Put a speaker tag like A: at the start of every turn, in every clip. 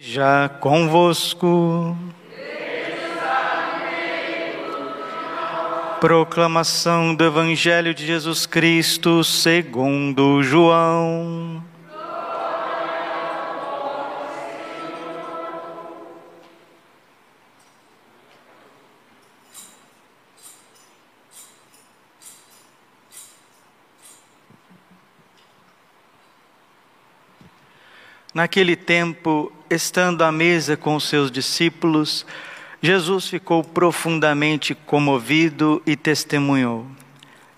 A: Já convosco. Proclamação do Evangelho de Jesus Cristo segundo João. Naquele tempo, estando à mesa com os seus discípulos, Jesus ficou profundamente comovido e testemunhou: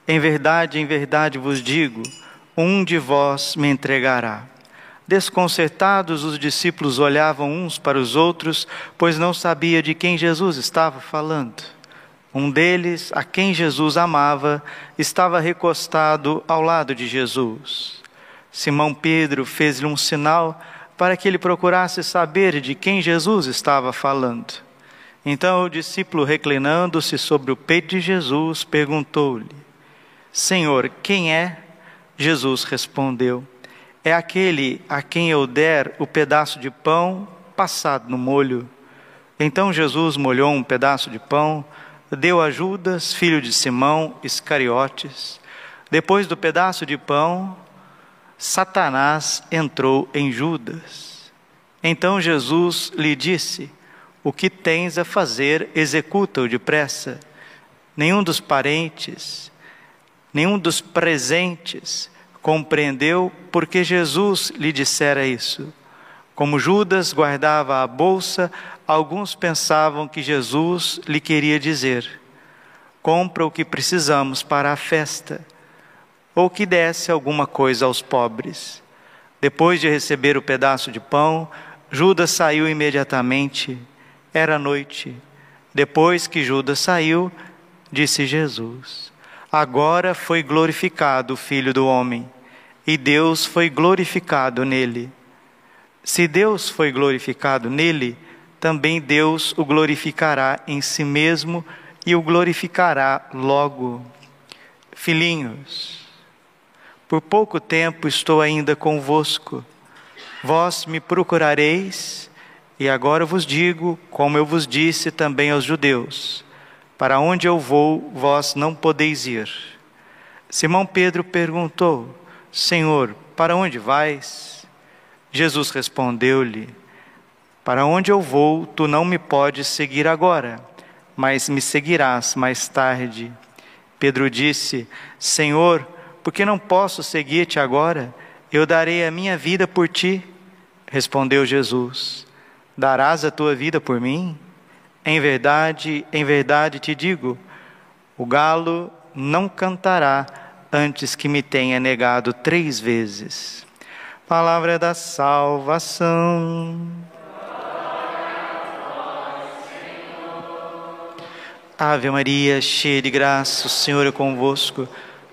A: Em verdade, em verdade vos digo, um de vós me entregará. Desconcertados, os discípulos olhavam uns para os outros, pois não sabia de quem Jesus estava falando. Um deles, a quem Jesus amava, estava recostado ao lado de Jesus. Simão Pedro fez-lhe um sinal para que ele procurasse saber de quem Jesus estava falando. Então o discípulo, reclinando-se sobre o peito de Jesus, perguntou-lhe: Senhor, quem é? Jesus respondeu: É aquele a quem eu der o pedaço de pão passado no molho. Então Jesus molhou um pedaço de pão, deu a Judas, filho de Simão Iscariotes. Depois do pedaço de pão, Satanás entrou em Judas. Então Jesus lhe disse: O que tens a fazer, executa-o depressa. Nenhum dos parentes, nenhum dos presentes compreendeu porque Jesus lhe dissera isso. Como Judas guardava a bolsa, alguns pensavam que Jesus lhe queria dizer: Compra o que precisamos para a festa ou que desse alguma coisa aos pobres. Depois de receber o pedaço de pão, Judas saiu imediatamente. Era noite. Depois que Judas saiu, disse Jesus: Agora foi glorificado o Filho do Homem, e Deus foi glorificado nele. Se Deus foi glorificado nele, também Deus o glorificará em si mesmo e o glorificará logo. Filhinhos, por pouco tempo estou ainda convosco. Vós me procurareis, e agora vos digo, como eu vos disse também aos judeus: Para onde eu vou, vós não podeis ir. Simão Pedro perguntou: Senhor, para onde vais? Jesus respondeu-lhe: Para onde eu vou, tu não me podes seguir agora, mas me seguirás mais tarde. Pedro disse: Senhor, porque não posso seguir-te agora? Eu darei a minha vida por ti. Respondeu Jesus: Darás a tua vida por mim? Em verdade, em verdade te digo: o galo não cantará antes que me tenha negado três vezes. Palavra da salvação. Ave Maria, cheia de graça, o Senhor é convosco.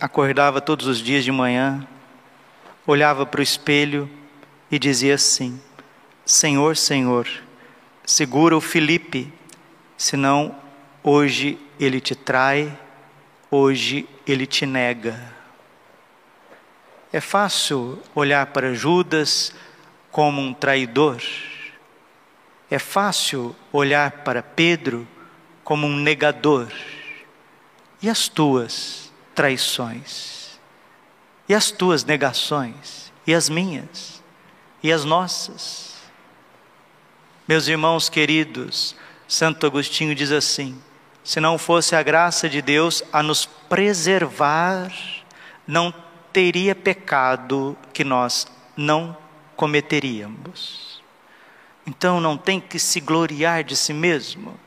A: acordava todos os dias de manhã, olhava para o espelho e dizia assim: Senhor, Senhor, segura o Felipe, senão hoje ele te trai, hoje ele te nega. É fácil olhar para Judas como um traidor. É fácil olhar para Pedro como um negador. E as tuas? Traições, e as tuas negações, e as minhas, e as nossas. Meus irmãos queridos, Santo Agostinho diz assim: se não fosse a graça de Deus a nos preservar, não teria pecado que nós não cometeríamos. Então não tem que se gloriar de si mesmo.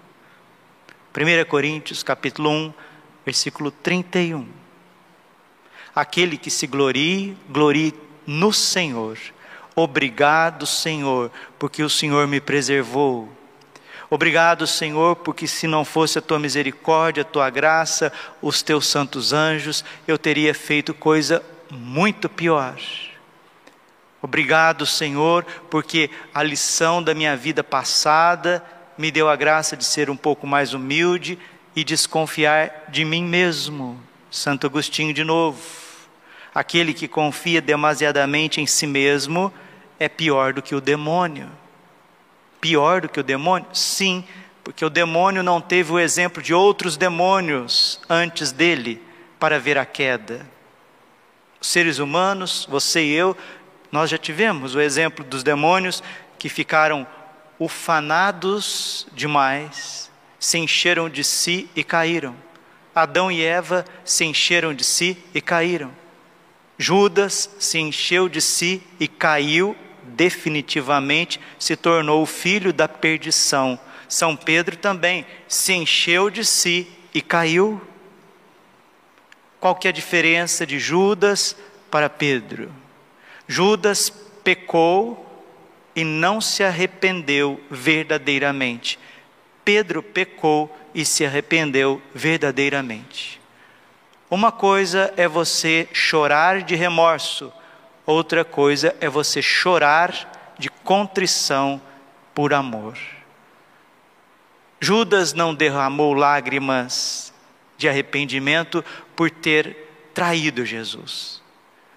A: 1 Coríntios capítulo 1, versículo 31. Aquele que se glorie, glorie no Senhor. Obrigado, Senhor, porque o Senhor me preservou. Obrigado, Senhor, porque se não fosse a tua misericórdia, a tua graça, os teus santos anjos, eu teria feito coisa muito pior. Obrigado, Senhor, porque a lição da minha vida passada me deu a graça de ser um pouco mais humilde e desconfiar de mim mesmo. Santo Agostinho de novo. Aquele que confia demasiadamente em si mesmo é pior do que o demônio. Pior do que o demônio? Sim, porque o demônio não teve o exemplo de outros demônios antes dele para ver a queda. Os seres humanos, você e eu, nós já tivemos o exemplo dos demônios que ficaram ufanados demais, se encheram de si e caíram. Adão e Eva se encheram de si e caíram. Judas se encheu de si e caiu definitivamente, se tornou o filho da perdição. São Pedro também se encheu de si e caiu. Qual que é a diferença de Judas para Pedro? Judas pecou e não se arrependeu verdadeiramente. Pedro pecou e se arrependeu verdadeiramente. Uma coisa é você chorar de remorso, outra coisa é você chorar de contrição por amor. Judas não derramou lágrimas de arrependimento por ter traído Jesus.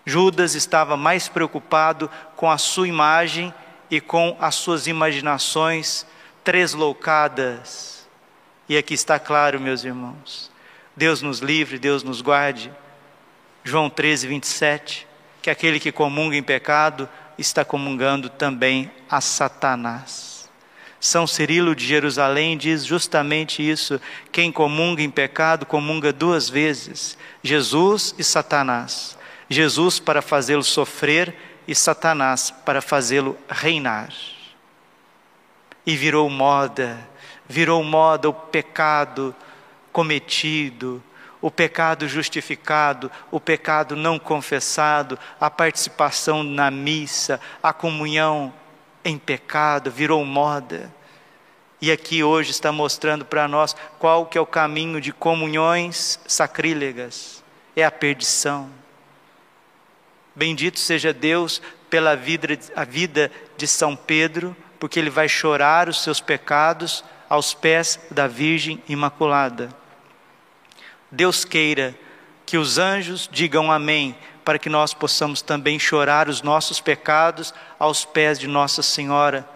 A: Judas estava mais preocupado com a sua imagem e com as suas imaginações tresloucadas. E aqui está claro, meus irmãos. Deus nos livre, Deus nos guarde. João 13, 27. Que aquele que comunga em pecado está comungando também a Satanás. São Cirilo de Jerusalém diz justamente isso: quem comunga em pecado comunga duas vezes, Jesus e Satanás. Jesus para fazê-lo sofrer e Satanás para fazê-lo reinar. E virou moda, virou moda o pecado cometido, o pecado justificado, o pecado não confessado, a participação na missa, a comunhão em pecado, virou moda. E aqui hoje está mostrando para nós qual que é o caminho de comunhões sacrílegas. É a perdição. Bendito seja Deus pela vida, a vida de São Pedro, porque ele vai chorar os seus pecados aos pés da Virgem Imaculada. Deus queira que os anjos digam amém, para que nós possamos também chorar os nossos pecados aos pés de Nossa Senhora.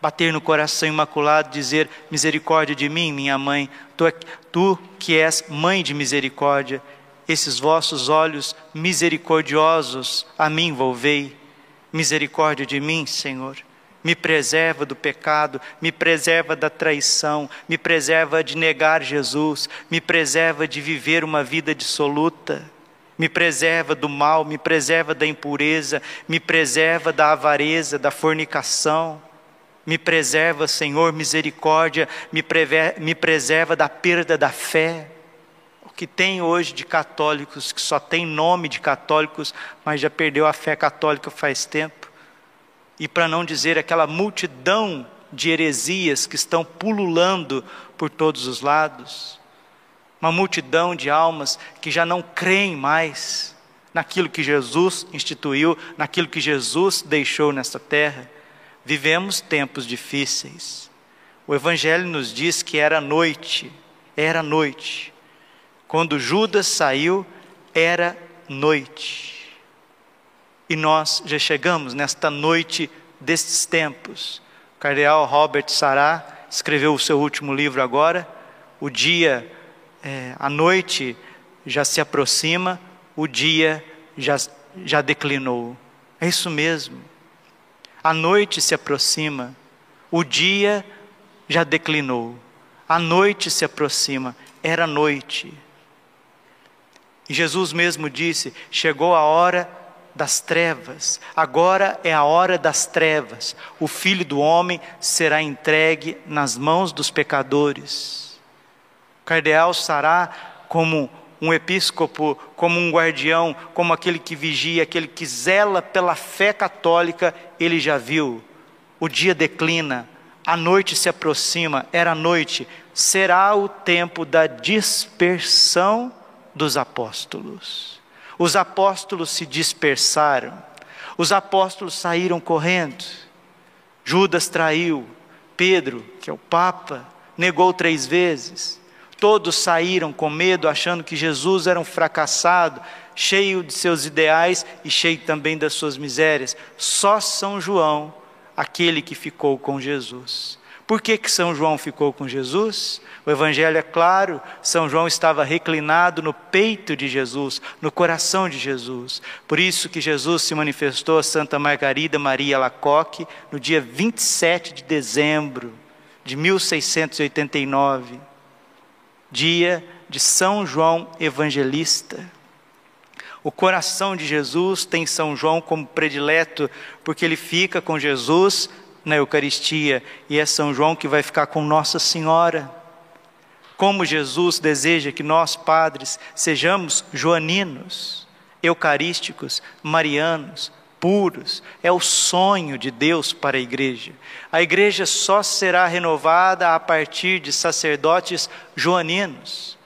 A: Bater no coração imaculado, dizer: Misericórdia de mim, minha mãe, tu, tu que és mãe de misericórdia, esses vossos olhos misericordiosos a mim volvei. Misericórdia de mim, Senhor. Me preserva do pecado, me preserva da traição, me preserva de negar Jesus, me preserva de viver uma vida dissoluta, me preserva do mal, me preserva da impureza, me preserva da avareza, da fornicação. Me preserva, Senhor, misericórdia, me, me preserva da perda da fé que tem hoje de católicos, que só tem nome de católicos, mas já perdeu a fé católica faz tempo. E para não dizer aquela multidão de heresias que estão pululando por todos os lados, uma multidão de almas que já não creem mais naquilo que Jesus instituiu, naquilo que Jesus deixou nesta terra. Vivemos tempos difíceis. O Evangelho nos diz que era noite, era noite. Quando Judas saiu, era noite. E nós já chegamos nesta noite destes tempos. O cardeal Robert Sará escreveu o seu último livro agora. O dia, é, a noite já se aproxima, o dia já, já declinou. É isso mesmo. A noite se aproxima, o dia já declinou. A noite se aproxima, era noite. E Jesus mesmo disse: chegou a hora das trevas, agora é a hora das trevas. O filho do homem será entregue nas mãos dos pecadores. O cardeal Sará, como um episcopo, como um guardião, como aquele que vigia, aquele que zela pela fé católica, ele já viu. O dia declina, a noite se aproxima, era noite, será o tempo da dispersão dos apóstolos. Os apóstolos se dispersaram, os apóstolos saíram correndo. Judas traiu, Pedro, que é o Papa, negou três vezes. Todos saíram com medo, achando que Jesus era um fracassado, cheio de seus ideais e cheio também das suas misérias. Só São João, aquele que ficou com Jesus. Por que, que São João ficou com Jesus? O Evangelho é claro: São João estava reclinado no peito de Jesus, no coração de Jesus. Por isso que Jesus se manifestou a Santa Margarida Maria Lacoque no dia 27 de dezembro de 1689, dia de São João Evangelista. O coração de Jesus tem São João como predileto, porque ele fica com Jesus na Eucaristia, e é São João que vai ficar com Nossa Senhora. Como Jesus deseja que nós, padres, sejamos joaninos, eucarísticos, marianos, puros, é o sonho de Deus para a igreja. A igreja só será renovada a partir de sacerdotes joaninos.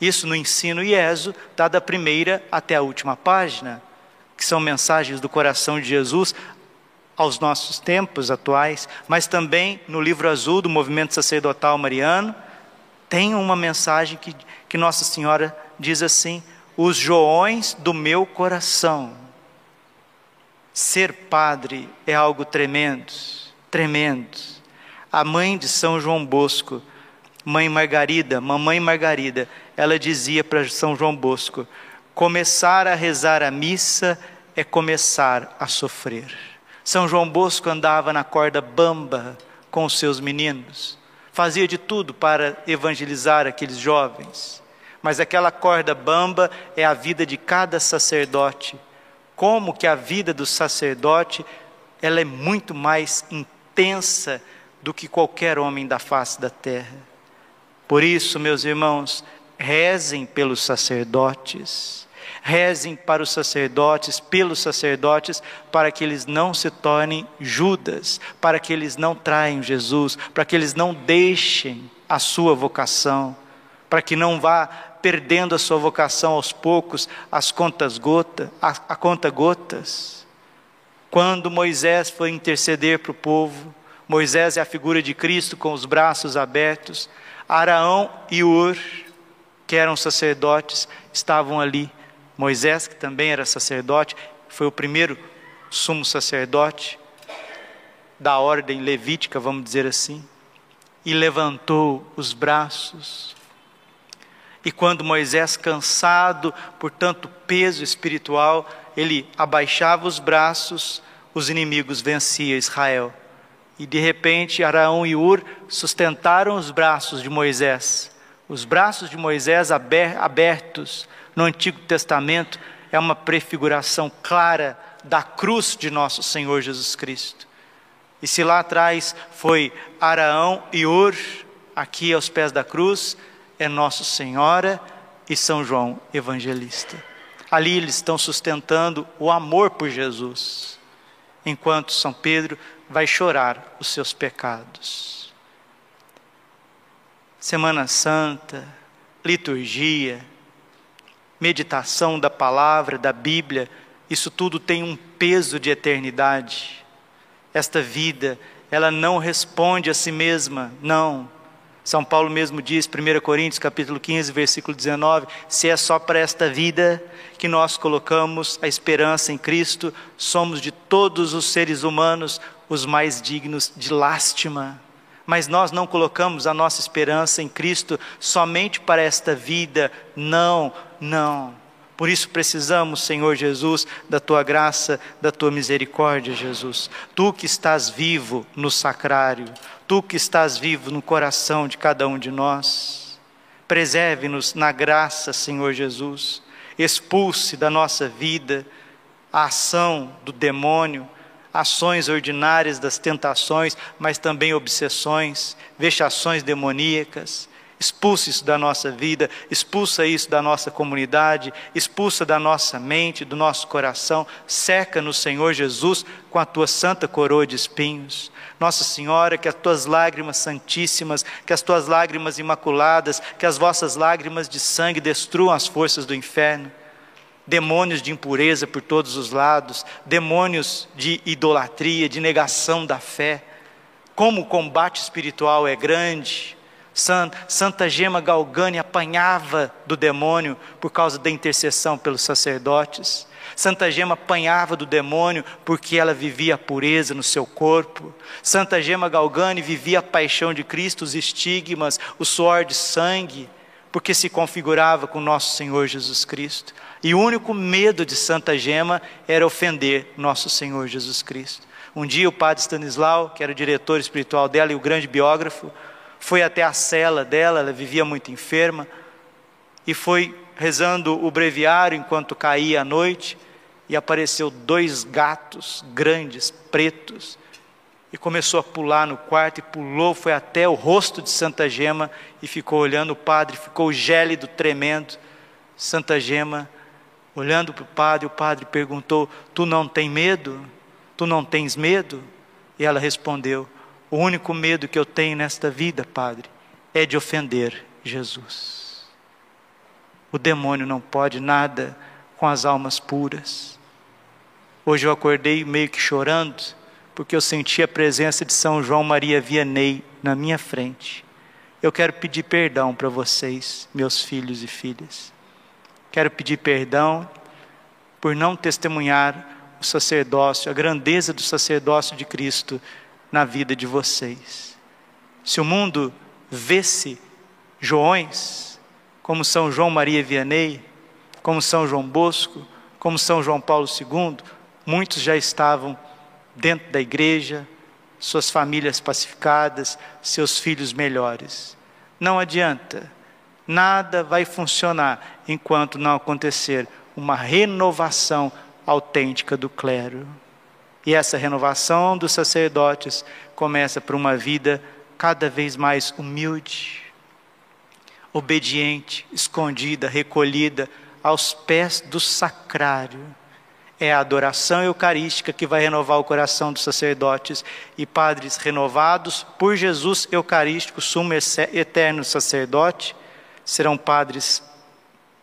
A: Isso no ensino IESO, está da primeira até a última página, que são mensagens do coração de Jesus aos nossos tempos atuais, mas também no livro azul do movimento sacerdotal mariano, tem uma mensagem que, que Nossa Senhora diz assim: os joões do meu coração. Ser padre é algo tremendo, tremendo. A mãe de São João Bosco, mãe Margarida, mamãe Margarida, ela dizia para São João Bosco: começar a rezar a missa é começar a sofrer. São João Bosco andava na corda bamba com os seus meninos, fazia de tudo para evangelizar aqueles jovens, mas aquela corda bamba é a vida de cada sacerdote. Como que a vida do sacerdote ela é muito mais intensa do que qualquer homem da face da terra. Por isso, meus irmãos, rezem pelos sacerdotes Rezem para os sacerdotes, pelos sacerdotes, para que eles não se tornem Judas, para que eles não traem Jesus, para que eles não deixem a sua vocação, para que não vá perdendo a sua vocação aos poucos, as contas gota, a, a conta gotas. Quando Moisés foi interceder para o povo, Moisés é a figura de Cristo com os braços abertos, Araão e Ur, que eram sacerdotes, estavam ali Moisés, que também era sacerdote, foi o primeiro sumo sacerdote da ordem levítica, vamos dizer assim, e levantou os braços. E quando Moisés, cansado por tanto peso espiritual, ele abaixava os braços, os inimigos venciam Israel. E de repente Araão e Ur sustentaram os braços de Moisés. Os braços de Moisés abertos no Antigo Testamento é uma prefiguração clara da cruz de nosso Senhor Jesus Cristo. E se lá atrás foi Araão e Ur, aqui aos pés da cruz é Nossa Senhora e São João Evangelista. Ali eles estão sustentando o amor por Jesus, enquanto São Pedro vai chorar os seus pecados. Semana Santa, liturgia, meditação da palavra, da Bíblia, isso tudo tem um peso de eternidade. Esta vida, ela não responde a si mesma, não. São Paulo mesmo diz, 1 Coríntios capítulo 15, versículo 19, se é só para esta vida que nós colocamos a esperança em Cristo, somos de todos os seres humanos os mais dignos de lástima mas nós não colocamos a nossa esperança em Cristo somente para esta vida. Não, não. Por isso precisamos, Senhor Jesus, da tua graça, da tua misericórdia, Jesus. Tu que estás vivo no sacrário, tu que estás vivo no coração de cada um de nós. Preserve-nos na graça, Senhor Jesus. Expulse da nossa vida a ação do demônio ações ordinárias das tentações, mas também obsessões, vexações demoníacas. Expulsa isso da nossa vida, expulsa isso da nossa comunidade, expulsa da nossa mente, do nosso coração. Seca no Senhor Jesus com a tua santa coroa de espinhos. Nossa Senhora, que as tuas lágrimas santíssimas, que as tuas lágrimas imaculadas, que as vossas lágrimas de sangue destruam as forças do inferno. Demônios de impureza por todos os lados, demônios de idolatria, de negação da fé. Como o combate espiritual é grande, Santa Gema Galgani apanhava do demônio por causa da intercessão pelos sacerdotes. Santa Gema apanhava do demônio porque ela vivia a pureza no seu corpo. Santa Gema Galgani vivia a paixão de Cristo, os estigmas, o suor de sangue, porque se configurava com nosso Senhor Jesus Cristo. E o único medo de Santa Gema era ofender nosso Senhor Jesus Cristo. Um dia o padre Stanislau, que era o diretor espiritual dela e o grande biógrafo, foi até a cela dela, ela vivia muito enferma, e foi rezando o breviário enquanto caía a noite, e apareceu dois gatos grandes, pretos, e começou a pular no quarto e pulou, foi até o rosto de Santa Gema e ficou olhando o padre, ficou gélido, tremendo. Santa Gema, olhando para o padre, o padre perguntou: Tu não tem medo? Tu não tens medo? E ela respondeu: o único medo que eu tenho nesta vida, Padre, é de ofender Jesus. O demônio não pode nada com as almas puras. Hoje eu acordei meio que chorando, porque eu senti a presença de São João Maria Vianney na minha frente. Eu quero pedir perdão para vocês, meus filhos e filhas. Quero pedir perdão por não testemunhar o sacerdócio, a grandeza do sacerdócio de Cristo na vida de vocês. Se o mundo vê-se Joões, como São João Maria Vianney, como São João Bosco, como São João Paulo II, muitos já estavam dentro da igreja, suas famílias pacificadas, seus filhos melhores. Não adianta, nada vai funcionar enquanto não acontecer uma renovação autêntica do clero. E essa renovação dos sacerdotes começa por uma vida cada vez mais humilde, obediente, escondida, recolhida aos pés do sacrário. É a adoração eucarística que vai renovar o coração dos sacerdotes e padres renovados por Jesus Eucarístico, sumo eterno sacerdote, serão padres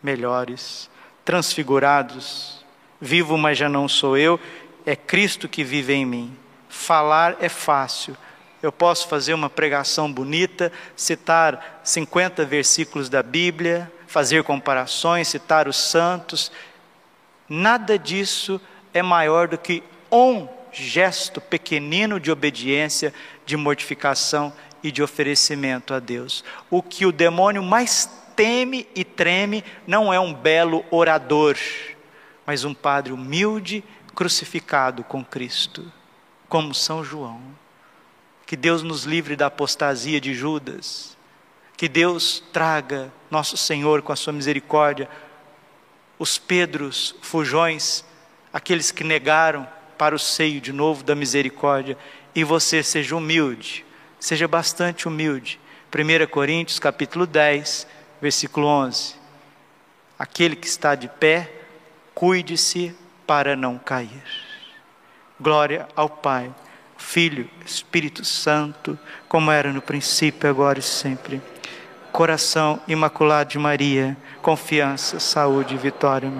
A: melhores, transfigurados. Vivo, mas já não sou eu, é Cristo que vive em mim. Falar é fácil. Eu posso fazer uma pregação bonita, citar 50 versículos da Bíblia, fazer comparações, citar os santos. Nada disso é maior do que um gesto pequenino de obediência, de mortificação e de oferecimento a Deus. O que o demônio mais teme e treme não é um belo orador, mas um padre humilde crucificado com Cristo, como São João. Que Deus nos livre da apostasia de Judas. Que Deus traga nosso Senhor com a sua misericórdia os Pedros, fujões, aqueles que negaram para o seio de novo da misericórdia, e você seja humilde, seja bastante humilde. 1 Coríntios capítulo 10, versículo 11. Aquele que está de pé, cuide-se para não cair. Glória ao Pai, Filho, Espírito Santo, como era no princípio, agora e sempre. Coração imaculado de Maria, confiança, saúde e vitória.